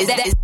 Is, that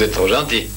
Vous êtes trop gentil.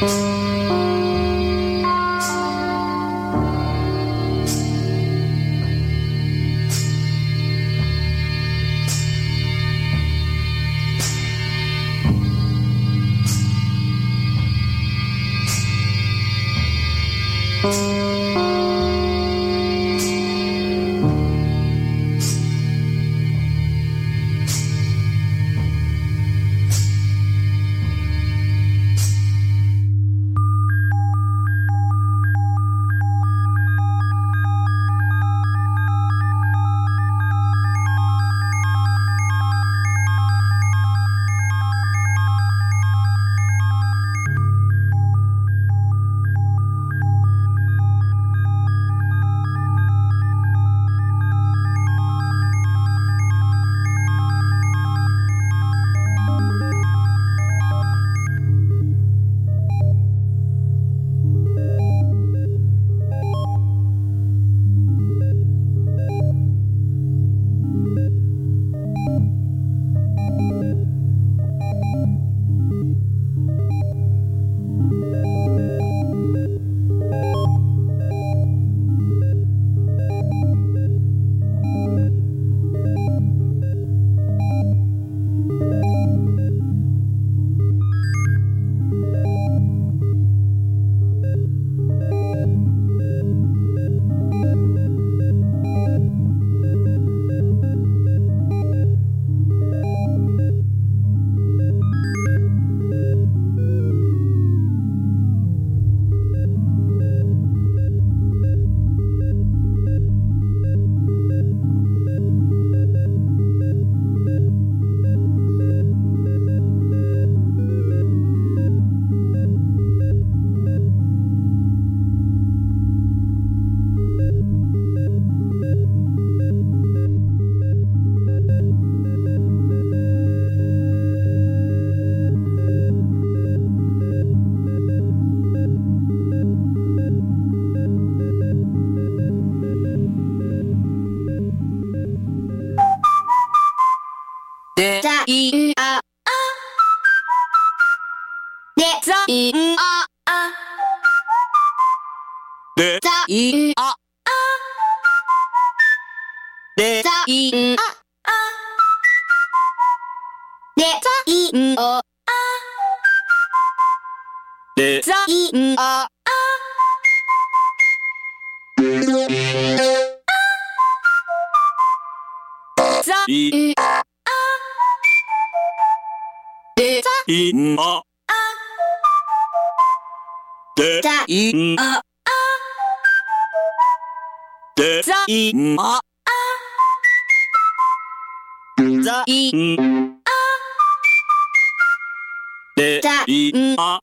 で、い、あ、あ。で、ざ、い、あ、あ。あ、あ。あ、あ。あ、あ、あ。い、あ、で、ざ、い、あ、で、ざ、い、あ、ざ、い、で、ざ、い、あ、